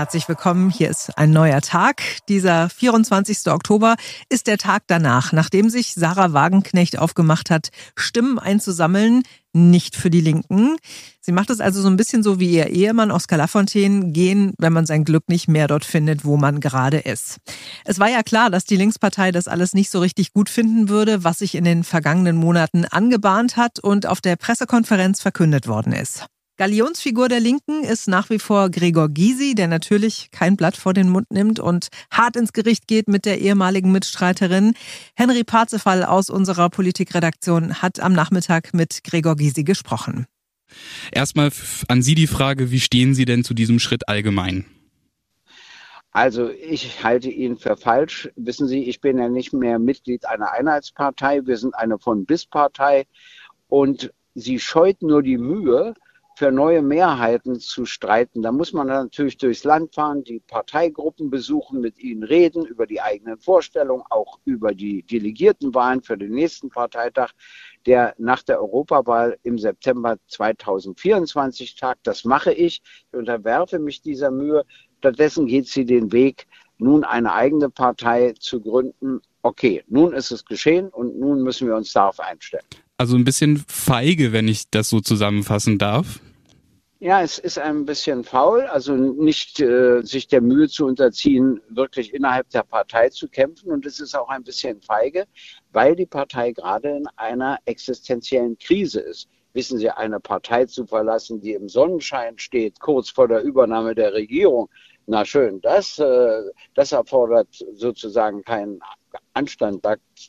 Herzlich willkommen. Hier ist ein neuer Tag. Dieser 24. Oktober ist der Tag danach, nachdem sich Sarah Wagenknecht aufgemacht hat, Stimmen einzusammeln, nicht für die Linken. Sie macht es also so ein bisschen so wie ihr Ehemann Oskar Lafontaine, gehen, wenn man sein Glück nicht mehr dort findet, wo man gerade ist. Es war ja klar, dass die Linkspartei das alles nicht so richtig gut finden würde, was sich in den vergangenen Monaten angebahnt hat und auf der Pressekonferenz verkündet worden ist. Galionsfigur der Linken ist nach wie vor Gregor Gysi, der natürlich kein Blatt vor den Mund nimmt und hart ins Gericht geht mit der ehemaligen Mitstreiterin. Henry Parzefall aus unserer Politikredaktion hat am Nachmittag mit Gregor Gysi gesprochen. Erstmal an Sie die Frage, wie stehen Sie denn zu diesem Schritt allgemein? Also ich halte ihn für falsch. Wissen Sie, ich bin ja nicht mehr Mitglied einer Einheitspartei. Wir sind eine von bis Partei und sie scheut nur die Mühe, für neue Mehrheiten zu streiten. Da muss man natürlich durchs Land fahren, die Parteigruppen besuchen, mit ihnen reden über die eigenen Vorstellungen, auch über die Delegiertenwahlen für den nächsten Parteitag, der nach der Europawahl im September 2024 tagt. Das mache ich. Ich unterwerfe mich dieser Mühe. Stattdessen geht sie den Weg, nun eine eigene Partei zu gründen. Okay, nun ist es geschehen und nun müssen wir uns darauf einstellen. Also ein bisschen feige, wenn ich das so zusammenfassen darf. Ja, es ist ein bisschen faul, also nicht äh, sich der Mühe zu unterziehen, wirklich innerhalb der Partei zu kämpfen. Und es ist auch ein bisschen feige, weil die Partei gerade in einer existenziellen Krise ist. Wissen Sie, eine Partei zu verlassen, die im Sonnenschein steht, kurz vor der Übernahme der Regierung, na schön, das, äh, das erfordert sozusagen keinen Anstand.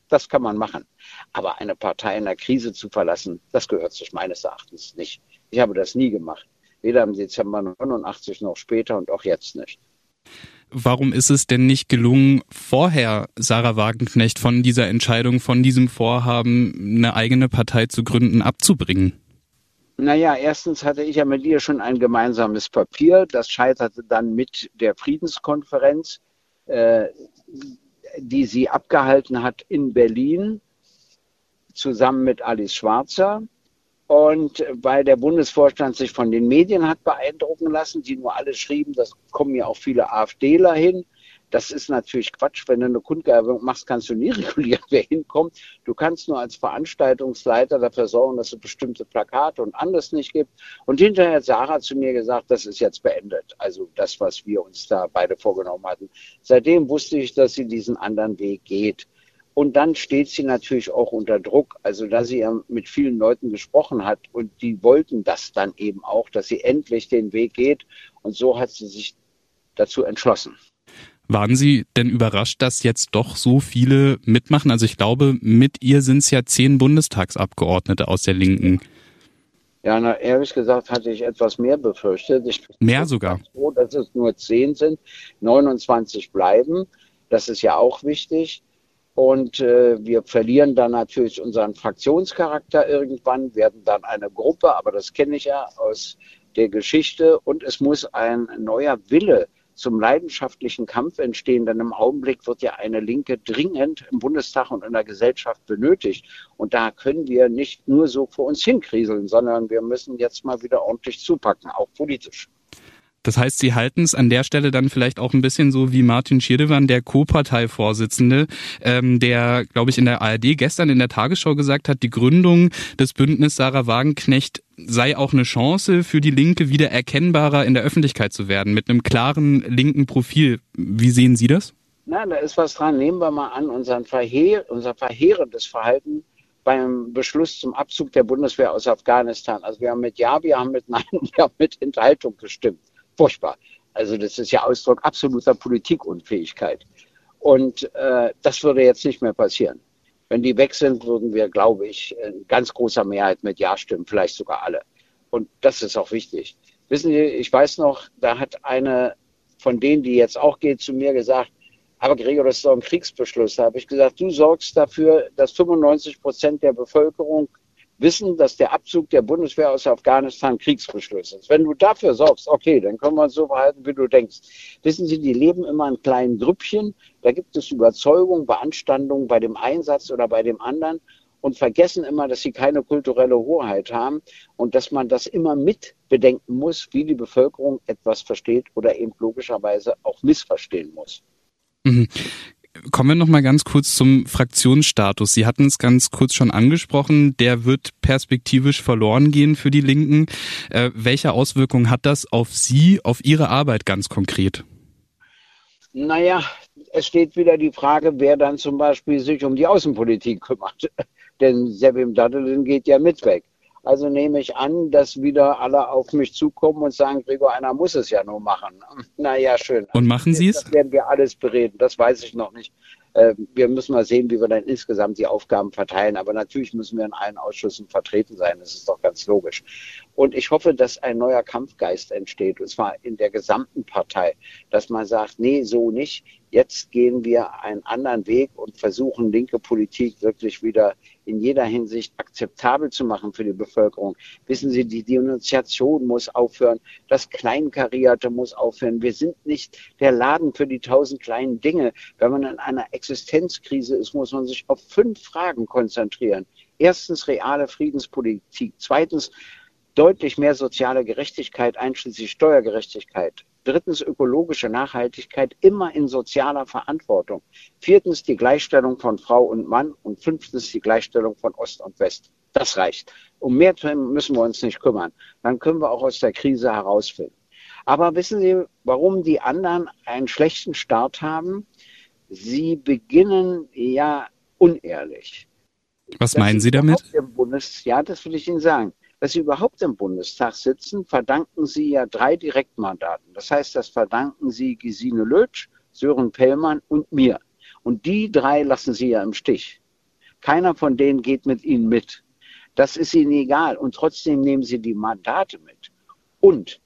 Das kann man machen. Aber eine Partei in der Krise zu verlassen, das gehört sich meines Erachtens nicht. Ich habe das nie gemacht weder im Dezember 89 noch später und auch jetzt nicht. Warum ist es denn nicht gelungen, vorher Sarah Wagenknecht von dieser Entscheidung, von diesem Vorhaben, eine eigene Partei zu gründen, abzubringen? Naja, erstens hatte ich ja mit ihr schon ein gemeinsames Papier. Das scheiterte dann mit der Friedenskonferenz, äh, die sie abgehalten hat in Berlin, zusammen mit Alice Schwarzer. Und weil der Bundesvorstand sich von den Medien hat beeindrucken lassen, die nur alle schrieben, das kommen ja auch viele AfDler hin. Das ist natürlich Quatsch. Wenn du eine Kundgebung machst, kannst du nie regulieren, wer hinkommt. Du kannst nur als Veranstaltungsleiter dafür sorgen, dass es bestimmte Plakate und anderes nicht gibt. Und hinterher hat Sarah zu mir gesagt, das ist jetzt beendet. Also das, was wir uns da beide vorgenommen hatten. Seitdem wusste ich, dass sie diesen anderen Weg geht. Und dann steht sie natürlich auch unter Druck. Also da sie ja mit vielen Leuten gesprochen hat und die wollten das dann eben auch, dass sie endlich den Weg geht. Und so hat sie sich dazu entschlossen. Waren Sie denn überrascht, dass jetzt doch so viele mitmachen? Also ich glaube, mit ihr sind es ja zehn Bundestagsabgeordnete aus der Linken. Ja, na, ehrlich gesagt hatte ich etwas mehr befürchtet. Ich bin mehr sogar. Froh, dass es nur zehn sind, 29 bleiben. Das ist ja auch wichtig. Und äh, wir verlieren dann natürlich unseren Fraktionscharakter irgendwann, werden dann eine Gruppe, aber das kenne ich ja aus der Geschichte. Und es muss ein neuer Wille zum leidenschaftlichen Kampf entstehen, denn im Augenblick wird ja eine Linke dringend im Bundestag und in der Gesellschaft benötigt. Und da können wir nicht nur so vor uns hinkriseln, sondern wir müssen jetzt mal wieder ordentlich zupacken, auch politisch. Das heißt, Sie halten es an der Stelle dann vielleicht auch ein bisschen so wie Martin Schirdewan, der Co-Parteivorsitzende, ähm, der, glaube ich, in der ARD gestern in der Tagesschau gesagt hat, die Gründung des Bündnis Sarah Wagenknecht sei auch eine Chance für die Linke, wieder erkennbarer in der Öffentlichkeit zu werden, mit einem klaren linken Profil. Wie sehen Sie das? Na, da ist was dran. Nehmen wir mal an, unseren Verheer, unser verheerendes Verhalten beim Beschluss zum Abzug der Bundeswehr aus Afghanistan. Also wir haben mit Ja, wir haben mit Nein, wir haben mit Enthaltung gestimmt furchtbar. Also das ist ja Ausdruck absoluter Politikunfähigkeit. Und äh, das würde jetzt nicht mehr passieren. Wenn die weg sind, würden wir, glaube ich, in ganz großer Mehrheit mit Ja stimmen, vielleicht sogar alle. Und das ist auch wichtig. Wissen Sie, ich weiß noch, da hat eine von denen, die jetzt auch geht, zu mir gesagt, aber Gregor, das ist doch ein Kriegsbeschluss. Da habe ich gesagt, du sorgst dafür, dass 95 Prozent der Bevölkerung wissen, dass der Abzug der Bundeswehr aus Afghanistan Kriegsbeschluss ist. Wenn du dafür sorgst, okay, dann können wir uns so verhalten, wie du denkst. Wissen Sie, die leben immer in kleinen Grüppchen. Da gibt es Überzeugung, Beanstandung bei dem Einsatz oder bei dem anderen. und vergessen immer, dass sie keine kulturelle Hoheit haben und dass man das immer mit bedenken muss, wie die Bevölkerung etwas versteht oder eben logischerweise auch missverstehen muss. Mhm. Kommen wir noch mal ganz kurz zum Fraktionsstatus. Sie hatten es ganz kurz schon angesprochen. Der wird perspektivisch verloren gehen für die Linken. Äh, welche Auswirkungen hat das auf Sie, auf Ihre Arbeit ganz konkret? Naja, es steht wieder die Frage, wer dann zum Beispiel sich um die Außenpolitik kümmert. Denn Sebim Daddelin geht ja mit weg. Also nehme ich an, dass wieder alle auf mich zukommen und sagen, Gregor, einer muss es ja nur machen. Naja, schön. Und machen Sie es? Das werden wir alles bereden, das weiß ich noch nicht. Äh, wir müssen mal sehen, wie wir dann insgesamt die Aufgaben verteilen. Aber natürlich müssen wir in allen Ausschüssen vertreten sein. Das ist doch ganz logisch. Und ich hoffe, dass ein neuer Kampfgeist entsteht, und zwar in der gesamten Partei, dass man sagt, nee, so nicht. Jetzt gehen wir einen anderen Weg und versuchen, linke Politik wirklich wieder in jeder Hinsicht akzeptabel zu machen für die Bevölkerung. Wissen Sie, die Denunziation muss aufhören, das Kleinkarierte muss aufhören. Wir sind nicht der Laden für die tausend kleinen Dinge. Wenn man in einer Existenzkrise ist, muss man sich auf fünf Fragen konzentrieren. Erstens reale Friedenspolitik. Zweitens deutlich mehr soziale Gerechtigkeit einschließlich Steuergerechtigkeit. Drittens ökologische Nachhaltigkeit immer in sozialer Verantwortung. Viertens die Gleichstellung von Frau und Mann und fünftens die Gleichstellung von Ost und West. Das reicht. Um mehr müssen wir uns nicht kümmern. Dann können wir auch aus der Krise herausfinden. Aber wissen Sie, warum die anderen einen schlechten Start haben? Sie beginnen ja unehrlich. Was meinen Sie damit? Bundes ja, das will ich Ihnen sagen dass sie überhaupt im Bundestag sitzen, verdanken sie ja drei Direktmandaten. Das heißt, das verdanken sie Gesine Lötsch, Sören Pellmann und mir. Und die drei lassen sie ja im Stich. Keiner von denen geht mit ihnen mit. Das ist ihnen egal. Und trotzdem nehmen sie die Mandate mit. Und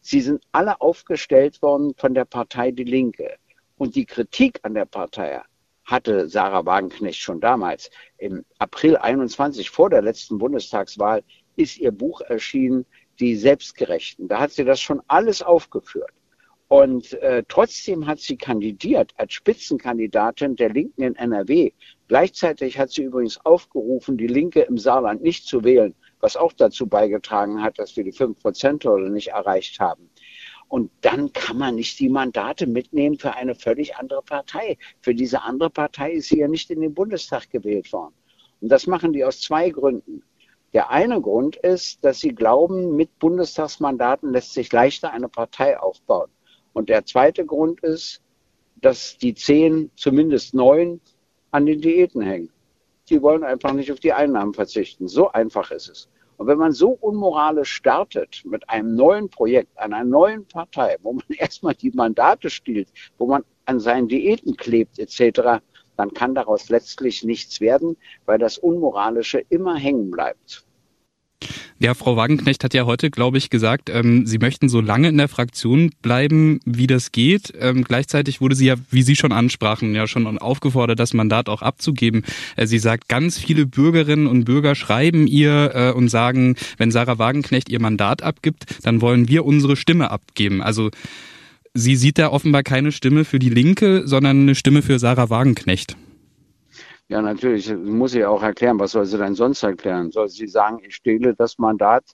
sie sind alle aufgestellt worden von der Partei Die Linke. Und die Kritik an der Partei hatte Sarah Wagenknecht schon damals im April 21 vor der letzten Bundestagswahl ist ihr Buch erschienen, Die Selbstgerechten. Da hat sie das schon alles aufgeführt. Und äh, trotzdem hat sie kandidiert als Spitzenkandidatin der Linken in NRW. Gleichzeitig hat sie übrigens aufgerufen, die Linke im Saarland nicht zu wählen, was auch dazu beigetragen hat, dass wir die 5-Prozent-Hürde nicht erreicht haben. Und dann kann man nicht die Mandate mitnehmen für eine völlig andere Partei. Für diese andere Partei ist sie ja nicht in den Bundestag gewählt worden. Und das machen die aus zwei Gründen. Der eine Grund ist, dass sie glauben, mit Bundestagsmandaten lässt sich leichter eine Partei aufbauen. Und der zweite Grund ist, dass die zehn, zumindest neun, an den Diäten hängen. Die wollen einfach nicht auf die Einnahmen verzichten. So einfach ist es. Und wenn man so unmoralisch startet mit einem neuen Projekt, einer neuen Partei, wo man erstmal die Mandate stiehlt, wo man an seinen Diäten klebt etc., dann kann daraus letztlich nichts werden, weil das Unmoralische immer hängen bleibt. Ja, Frau Wagenknecht hat ja heute, glaube ich, gesagt, ähm, sie möchten so lange in der Fraktion bleiben, wie das geht. Ähm, gleichzeitig wurde sie ja, wie Sie schon ansprachen, ja schon aufgefordert, das Mandat auch abzugeben. Äh, sie sagt, ganz viele Bürgerinnen und Bürger schreiben ihr äh, und sagen, wenn Sarah Wagenknecht ihr Mandat abgibt, dann wollen wir unsere Stimme abgeben. Also sie sieht da offenbar keine Stimme für die Linke, sondern eine Stimme für Sarah Wagenknecht. Ja, natürlich muss sie auch erklären, was soll sie denn sonst erklären? Soll sie sagen, ich stehle das Mandat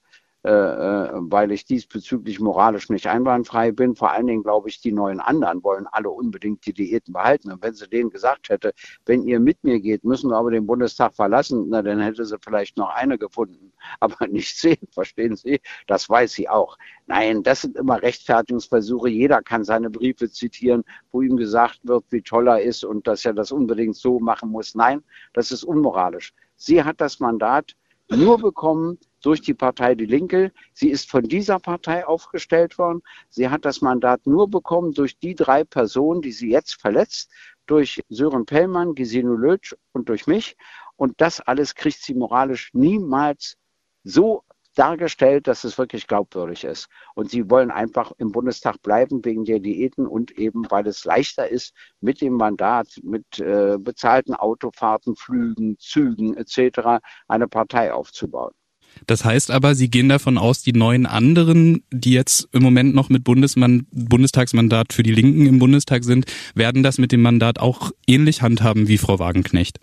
weil ich diesbezüglich moralisch nicht einwandfrei bin. Vor allen Dingen glaube ich, die neuen anderen wollen alle unbedingt die Diäten behalten. Und wenn sie denen gesagt hätte, wenn ihr mit mir geht, müssen wir aber den Bundestag verlassen, na, dann hätte sie vielleicht noch eine gefunden, aber nicht zehn, verstehen Sie? Das weiß sie auch. Nein, das sind immer Rechtfertigungsversuche. Jeder kann seine Briefe zitieren, wo ihm gesagt wird, wie toll er ist und dass er das unbedingt so machen muss. Nein, das ist unmoralisch. Sie hat das Mandat nur bekommen, durch die Partei Die Linke. Sie ist von dieser Partei aufgestellt worden. Sie hat das Mandat nur bekommen durch die drei Personen, die sie jetzt verletzt, durch Sören Pellmann, Gesine Lötsch und durch mich. Und das alles kriegt sie moralisch niemals so dargestellt, dass es wirklich glaubwürdig ist. Und sie wollen einfach im Bundestag bleiben wegen der Diäten und eben, weil es leichter ist, mit dem Mandat, mit äh, bezahlten Autofahrten, Flügen, Zügen etc. eine Partei aufzubauen. Das heißt aber, Sie gehen davon aus, die neuen anderen, die jetzt im Moment noch mit Bundesmann, Bundestagsmandat für die Linken im Bundestag sind, werden das mit dem Mandat auch ähnlich handhaben wie Frau Wagenknecht.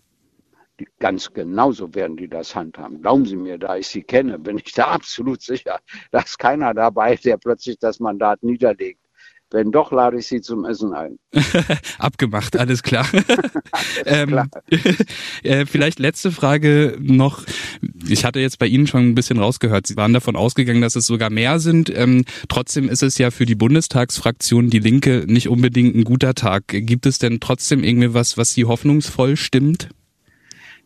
Ganz genauso werden die das handhaben. Glauben Sie mir, da ich sie kenne, bin ich da absolut sicher. Da ist keiner dabei, der plötzlich das Mandat niederlegt. Wenn doch, lade ich Sie zum Essen ein. Abgemacht, alles klar. alles klar. ähm, äh, vielleicht letzte Frage noch. Ich hatte jetzt bei Ihnen schon ein bisschen rausgehört. Sie waren davon ausgegangen, dass es sogar mehr sind. Ähm, trotzdem ist es ja für die Bundestagsfraktion Die Linke nicht unbedingt ein guter Tag. Gibt es denn trotzdem irgendwie was, was Sie hoffnungsvoll stimmt?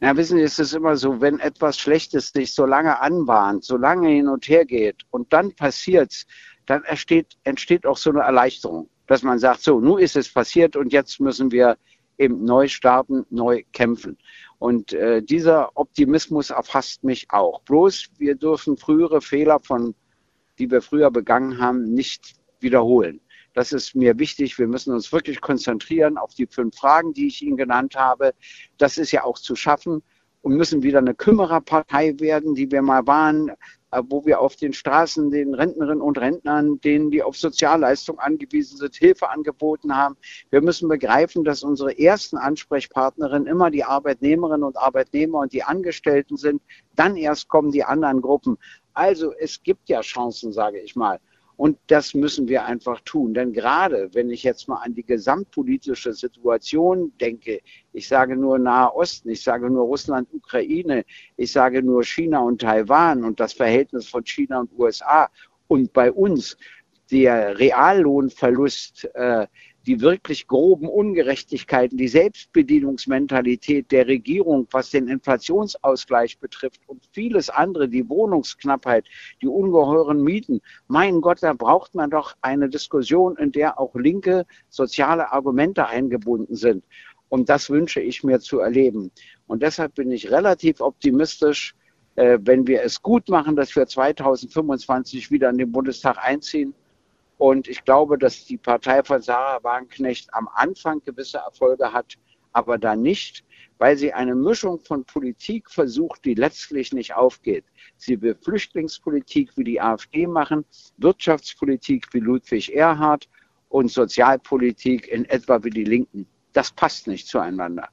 Na, wissen Sie, es ist immer so, wenn etwas Schlechtes sich so lange anbahnt, so lange hin und her geht und dann passiert's, dann entsteht, entsteht auch so eine Erleichterung, dass man sagt, so, nun ist es passiert und jetzt müssen wir eben neu starten, neu kämpfen. Und äh, dieser Optimismus erfasst mich auch. Bloß wir dürfen frühere Fehler von, die wir früher begangen haben, nicht wiederholen. Das ist mir wichtig. Wir müssen uns wirklich konzentrieren auf die fünf Fragen, die ich Ihnen genannt habe. Das ist ja auch zu schaffen und müssen wieder eine Kümmererpartei werden, die wir mal waren. Äh, wo wir auf den Straßen den Rentnerinnen und Rentnern, denen die auf Sozialleistungen angewiesen sind, Hilfe angeboten haben. Wir müssen begreifen, dass unsere ersten Ansprechpartnerinnen immer die Arbeitnehmerinnen und Arbeitnehmer und die Angestellten sind. Dann erst kommen die anderen Gruppen. Also es gibt ja Chancen, sage ich mal. Und das müssen wir einfach tun. Denn gerade wenn ich jetzt mal an die gesamtpolitische Situation denke, ich sage nur Nahe Osten, ich sage nur Russland, Ukraine, ich sage nur China und Taiwan und das Verhältnis von China und USA und bei uns der Reallohnverlust, äh, die wirklich groben Ungerechtigkeiten, die Selbstbedienungsmentalität der Regierung, was den Inflationsausgleich betrifft und vieles andere, die Wohnungsknappheit, die ungeheuren Mieten. Mein Gott, da braucht man doch eine Diskussion, in der auch linke soziale Argumente eingebunden sind. Und das wünsche ich mir zu erleben. Und deshalb bin ich relativ optimistisch, äh, wenn wir es gut machen, dass wir 2025 wieder in den Bundestag einziehen und ich glaube, dass die Partei von Sarah Wagenknecht am Anfang gewisse Erfolge hat, aber da nicht, weil sie eine Mischung von Politik versucht, die letztlich nicht aufgeht. Sie will Flüchtlingspolitik wie die AfD machen, Wirtschaftspolitik wie Ludwig Erhard und Sozialpolitik in etwa wie die Linken. Das passt nicht zueinander.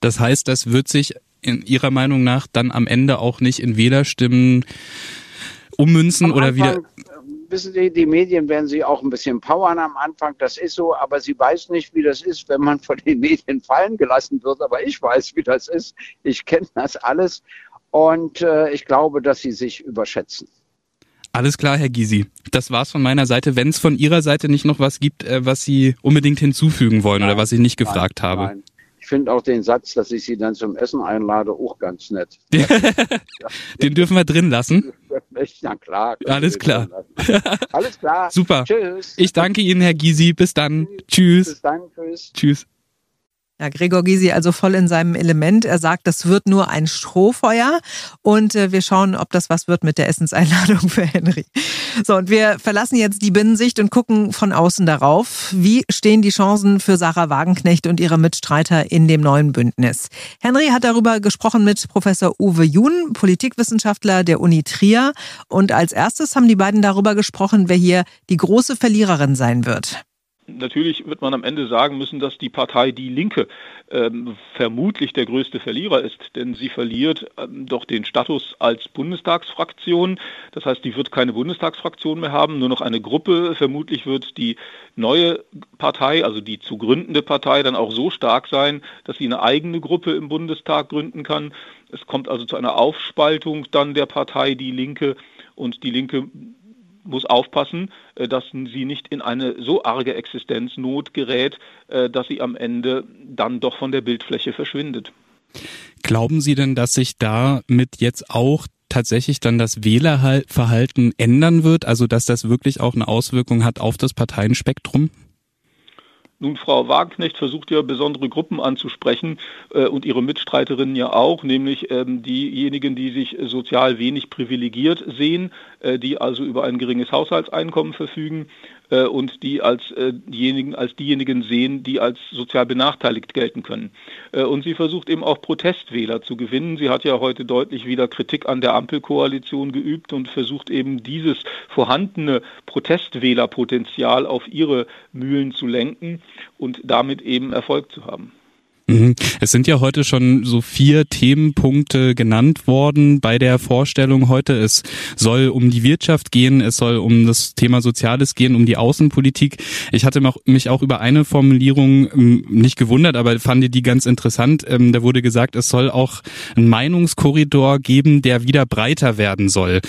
Das heißt, das wird sich in Ihrer Meinung nach dann am Ende auch nicht in Wählerstimmen ummünzen oder wieder wissen Sie, die Medien werden sie auch ein bisschen powern am Anfang, das ist so, aber sie weiß nicht, wie das ist, wenn man von den Medien fallen gelassen wird. Aber ich weiß, wie das ist. Ich kenne das alles und äh, ich glaube, dass sie sich überschätzen. Alles klar, Herr Gysi. Das war's von meiner Seite. Wenn es von Ihrer Seite nicht noch was gibt, äh, was Sie unbedingt hinzufügen wollen nein, oder was ich nicht gefragt nein, habe. Nein. Ich finde auch den Satz, dass ich Sie dann zum Essen einlade, auch ganz nett. den dürfen wir drin lassen. Ja klar. Alles klar. Alles klar. Super. Tschüss. Ich danke Ihnen, Herr Gysi. Bis dann. Tschüss. Bis dann. Tschüss. Tschüss. Ja, Gregor Gysi also voll in seinem Element. Er sagt, das wird nur ein Strohfeuer und äh, wir schauen, ob das was wird mit der Essenseinladung für Henry. So, und wir verlassen jetzt die Binnensicht und gucken von außen darauf. Wie stehen die Chancen für Sarah Wagenknecht und ihre Mitstreiter in dem neuen Bündnis? Henry hat darüber gesprochen mit Professor Uwe Jun, Politikwissenschaftler der Uni Trier. Und als erstes haben die beiden darüber gesprochen, wer hier die große Verliererin sein wird. Natürlich wird man am Ende sagen müssen, dass die Partei Die Linke ähm, vermutlich der größte Verlierer ist, denn sie verliert ähm, doch den Status als Bundestagsfraktion. Das heißt, die wird keine Bundestagsfraktion mehr haben, nur noch eine Gruppe. Vermutlich wird die neue Partei, also die zu gründende Partei, dann auch so stark sein, dass sie eine eigene Gruppe im Bundestag gründen kann. Es kommt also zu einer Aufspaltung dann der Partei Die Linke und die Linke muss aufpassen, äh, dass sie nicht in eine so arge Existenznot gerät, äh, dass sie am Ende dann doch von der Bildfläche verschwindet. Glauben Sie denn, dass sich damit jetzt auch tatsächlich dann das Wählerverhalten ändern wird, also dass das wirklich auch eine Auswirkung hat auf das Parteienspektrum? Nun, Frau Wagenknecht versucht ja besondere Gruppen anzusprechen äh, und ihre Mitstreiterinnen ja auch, nämlich ähm, diejenigen, die sich sozial wenig privilegiert sehen, äh, die also über ein geringes Haushaltseinkommen verfügen äh, und die als äh, diejenigen, als diejenigen sehen, die als sozial benachteiligt gelten können. Äh, und sie versucht eben auch Protestwähler zu gewinnen. Sie hat ja heute deutlich wieder Kritik an der Ampelkoalition geübt und versucht eben dieses vorhandene Protestwählerpotenzial auf ihre Mühlen zu lenken und damit eben Erfolg zu haben. Mhm. Es sind ja heute schon so vier Themenpunkte genannt worden bei der Vorstellung heute. Es soll um die Wirtschaft gehen, es soll um das Thema Soziales gehen, um die Außenpolitik. Ich hatte mich auch über eine Formulierung ähm, nicht gewundert, aber fand die ganz interessant. Ähm, da wurde gesagt, es soll auch einen Meinungskorridor geben, der wieder breiter werden soll.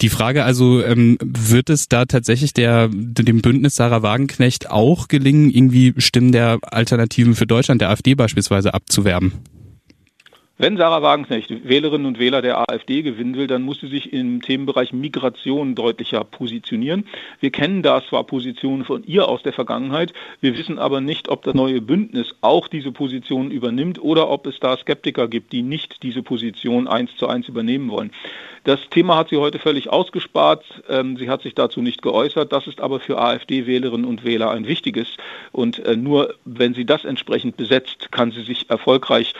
Die Frage also, ähm, wird es da tatsächlich der, dem Bündnis Sarah Wagenknecht auch gelingen, irgendwie Stimmen der Alternativen für Deutschland, der AfD beispielsweise, beispielsweise abzuwerben? Wenn Sarah Wagenknecht Wählerinnen und Wähler der AfD gewinnen will, dann muss sie sich im Themenbereich Migration deutlicher positionieren. Wir kennen da zwar Positionen von ihr aus der Vergangenheit, wir wissen aber nicht, ob das neue Bündnis auch diese Position übernimmt oder ob es da Skeptiker gibt, die nicht diese Position eins zu eins übernehmen wollen. Das Thema hat sie heute völlig ausgespart. Ähm, sie hat sich dazu nicht geäußert. Das ist aber für AfD-Wählerinnen und Wähler ein wichtiges. Und äh, nur wenn sie das entsprechend besetzt, kann sie sich erfolgreich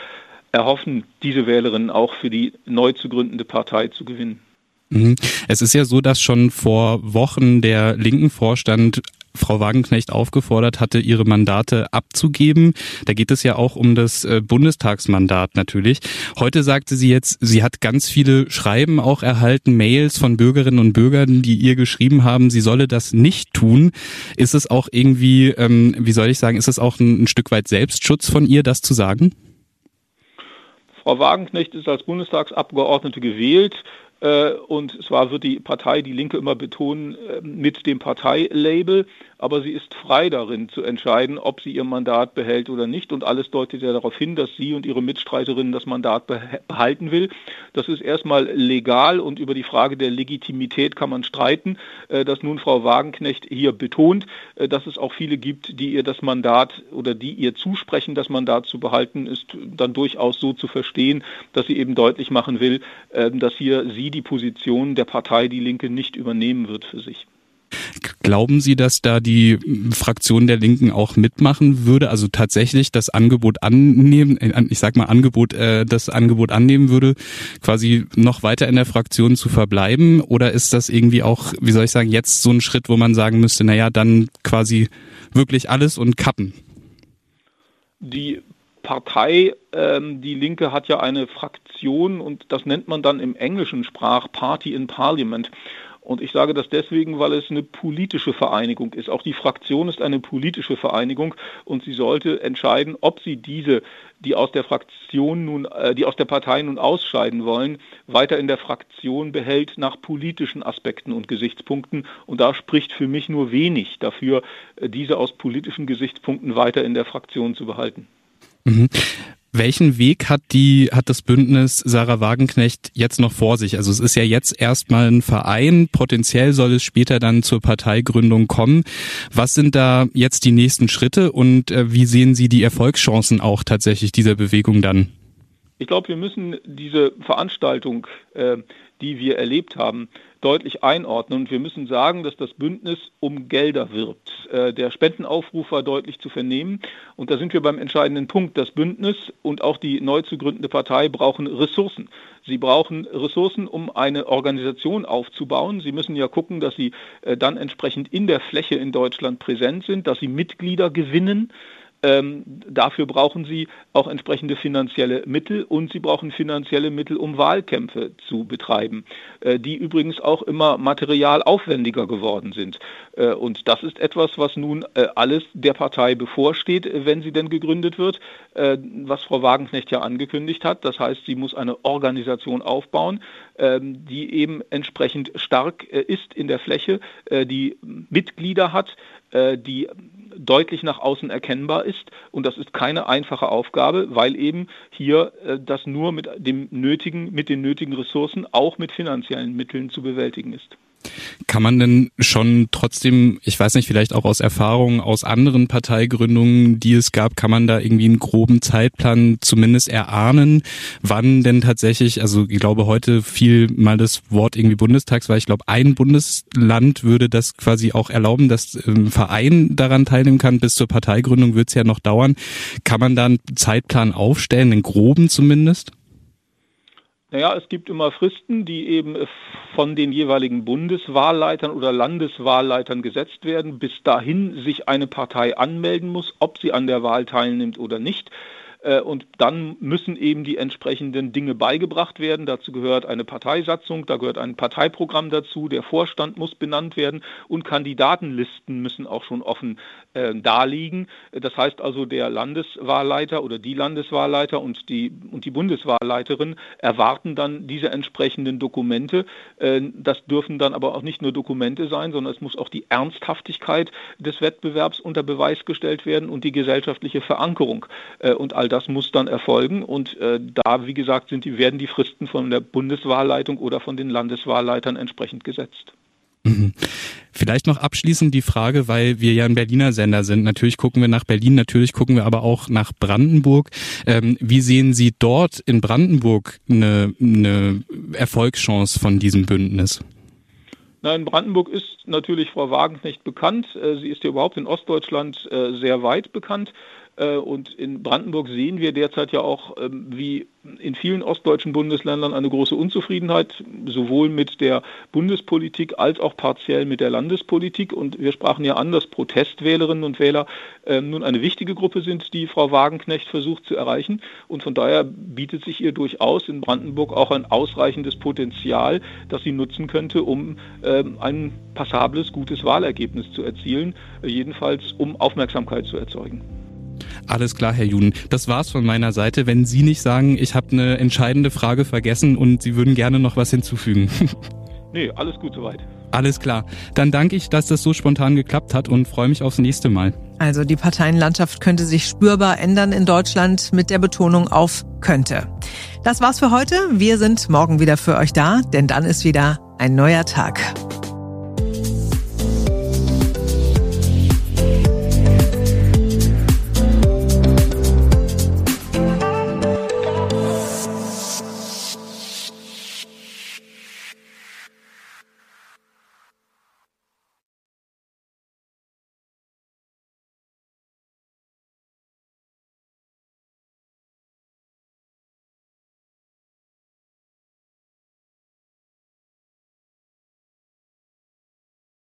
erhoffen, diese Wählerinnen auch für die neu zu gründende Partei zu gewinnen. Mhm. Es ist ja so, dass schon vor Wochen der linken Vorstand Frau Wagenknecht aufgefordert hatte, ihre Mandate abzugeben. Da geht es ja auch um das äh, Bundestagsmandat natürlich. Heute sagte sie jetzt, sie hat ganz viele Schreiben auch erhalten, Mails von Bürgerinnen und Bürgern, die ihr geschrieben haben, sie solle das nicht tun. Ist es auch irgendwie, ähm, wie soll ich sagen, ist es auch ein, ein Stück weit Selbstschutz von ihr, das zu sagen? Frau Wagenknecht ist als Bundestagsabgeordnete gewählt. Äh, und zwar wird die Partei Die Linke immer betonen äh, mit dem Parteilabel aber sie ist frei darin zu entscheiden, ob sie ihr Mandat behält oder nicht. Und alles deutet ja darauf hin, dass sie und ihre Mitstreiterin das Mandat behalten will. Das ist erstmal legal und über die Frage der Legitimität kann man streiten, äh, dass nun Frau Wagenknecht hier betont, äh, dass es auch viele gibt, die ihr das Mandat oder die ihr zusprechen, das Mandat zu behalten, ist dann durchaus so zu verstehen, dass sie eben deutlich machen will, äh, dass hier sie die Position der Partei Die Linke nicht übernehmen wird für sich. Glauben Sie, dass da die Fraktion der Linken auch mitmachen würde, also tatsächlich das Angebot annehmen, äh, ich sag mal Angebot, äh, das Angebot annehmen würde, quasi noch weiter in der Fraktion zu verbleiben? Oder ist das irgendwie auch, wie soll ich sagen, jetzt so ein Schritt, wo man sagen müsste, naja, dann quasi wirklich alles und kappen? Die Partei, ähm, die Linke hat ja eine Fraktion und das nennt man dann im englischen Sprach Party in Parliament. Und ich sage das deswegen, weil es eine politische Vereinigung ist. Auch die Fraktion ist eine politische Vereinigung und sie sollte entscheiden, ob sie diese, die aus der Fraktion nun, äh, die aus der Partei nun ausscheiden wollen, weiter in der Fraktion behält nach politischen Aspekten und Gesichtspunkten. Und da spricht für mich nur wenig dafür, äh, diese aus politischen Gesichtspunkten weiter in der Fraktion zu behalten. Welchen Weg hat die, hat das Bündnis Sarah Wagenknecht jetzt noch vor sich? Also es ist ja jetzt erstmal ein Verein, potenziell soll es später dann zur Parteigründung kommen. Was sind da jetzt die nächsten Schritte und äh, wie sehen Sie die Erfolgschancen auch tatsächlich dieser Bewegung dann? Ich glaube, wir müssen diese Veranstaltung, äh, die wir erlebt haben, deutlich einordnen. Und wir müssen sagen, dass das Bündnis um Gelder wirbt. Äh, der Spendenaufruf war deutlich zu vernehmen. Und da sind wir beim entscheidenden Punkt. Das Bündnis und auch die neu zu gründende Partei brauchen Ressourcen. Sie brauchen Ressourcen, um eine Organisation aufzubauen. Sie müssen ja gucken, dass sie äh, dann entsprechend in der Fläche in Deutschland präsent sind, dass sie Mitglieder gewinnen. Ähm, dafür brauchen sie auch entsprechende finanzielle Mittel und sie brauchen finanzielle Mittel, um Wahlkämpfe zu betreiben, äh, die übrigens auch immer materialaufwendiger geworden sind. Äh, und das ist etwas, was nun äh, alles der Partei bevorsteht, wenn sie denn gegründet wird, äh, was Frau Wagenknecht ja angekündigt hat. Das heißt, sie muss eine Organisation aufbauen, ähm, die eben entsprechend stark äh, ist in der Fläche, äh, die Mitglieder hat, die deutlich nach außen erkennbar ist. Und das ist keine einfache Aufgabe, weil eben hier äh, das nur mit dem nötigen, mit den nötigen Ressourcen, auch mit finanziellen Mitteln zu bewältigen ist. Kann man denn schon trotzdem, ich weiß nicht, vielleicht auch aus Erfahrungen aus anderen Parteigründungen, die es gab, kann man da irgendwie einen groben Zeitplan zumindest erahnen, wann denn tatsächlich, also ich glaube heute fiel mal das Wort irgendwie Bundestags, weil ich glaube, ein Bundesland würde das quasi auch erlauben, dass ein Verein daran teilnehmen kann. Bis zur Parteigründung wird es ja noch dauern. Kann man da einen Zeitplan aufstellen, einen groben zumindest? Naja, es gibt immer Fristen, die eben von den jeweiligen Bundeswahlleitern oder Landeswahlleitern gesetzt werden, bis dahin sich eine Partei anmelden muss, ob sie an der Wahl teilnimmt oder nicht. Äh, und dann müssen eben die entsprechenden Dinge beigebracht werden. Dazu gehört eine Parteisatzung, da gehört ein Parteiprogramm dazu, der Vorstand muss benannt werden und Kandidatenlisten müssen auch schon offen äh, darliegen. Das heißt also, der Landeswahlleiter oder die Landeswahlleiter und die, und die Bundeswahlleiterin erwarten dann diese entsprechenden Dokumente. Äh, das dürfen dann aber auch nicht nur Dokumente sein, sondern es muss auch die Ernsthaftigkeit des Wettbewerbs unter Beweis gestellt werden und die gesellschaftliche Verankerung. Äh, und all das muss dann erfolgen. Und äh, da, wie gesagt, sind die, werden die Fristen von der Bundeswahlleitung oder von den Landeswahlleitern entsprechend gesetzt. Mhm. Vielleicht noch abschließend die Frage, weil wir ja ein Berliner Sender sind. Natürlich gucken wir nach Berlin, natürlich gucken wir aber auch nach Brandenburg. Ähm, wie sehen Sie dort in Brandenburg eine, eine Erfolgschance von diesem Bündnis? In Brandenburg ist natürlich Frau Wagenknecht bekannt. Äh, sie ist ja überhaupt in Ostdeutschland äh, sehr weit bekannt. Äh, und in Brandenburg sehen wir derzeit ja auch, ähm, wie in vielen ostdeutschen Bundesländern eine große Unzufriedenheit, sowohl mit der Bundespolitik als auch partiell mit der Landespolitik. Und wir sprachen ja an, dass Protestwählerinnen und Wähler ähm, nun eine wichtige Gruppe sind, die Frau Wagenknecht versucht zu erreichen. Und von daher bietet sich ihr durchaus in Brandenburg auch ein ausreichendes Potenzial, das sie nutzen könnte, um ähm, ein passables, gutes Wahlergebnis zu erzielen, äh, jedenfalls um Aufmerksamkeit zu erzeugen. Alles klar, Herr Juden. Das war's von meiner Seite. Wenn Sie nicht sagen, ich habe eine entscheidende Frage vergessen und Sie würden gerne noch was hinzufügen. nee, alles gut soweit. Alles klar. Dann danke ich, dass das so spontan geklappt hat und freue mich aufs nächste Mal. Also die Parteienlandschaft könnte sich spürbar ändern in Deutschland mit der Betonung auf könnte. Das war's für heute. Wir sind morgen wieder für euch da, denn dann ist wieder ein neuer Tag.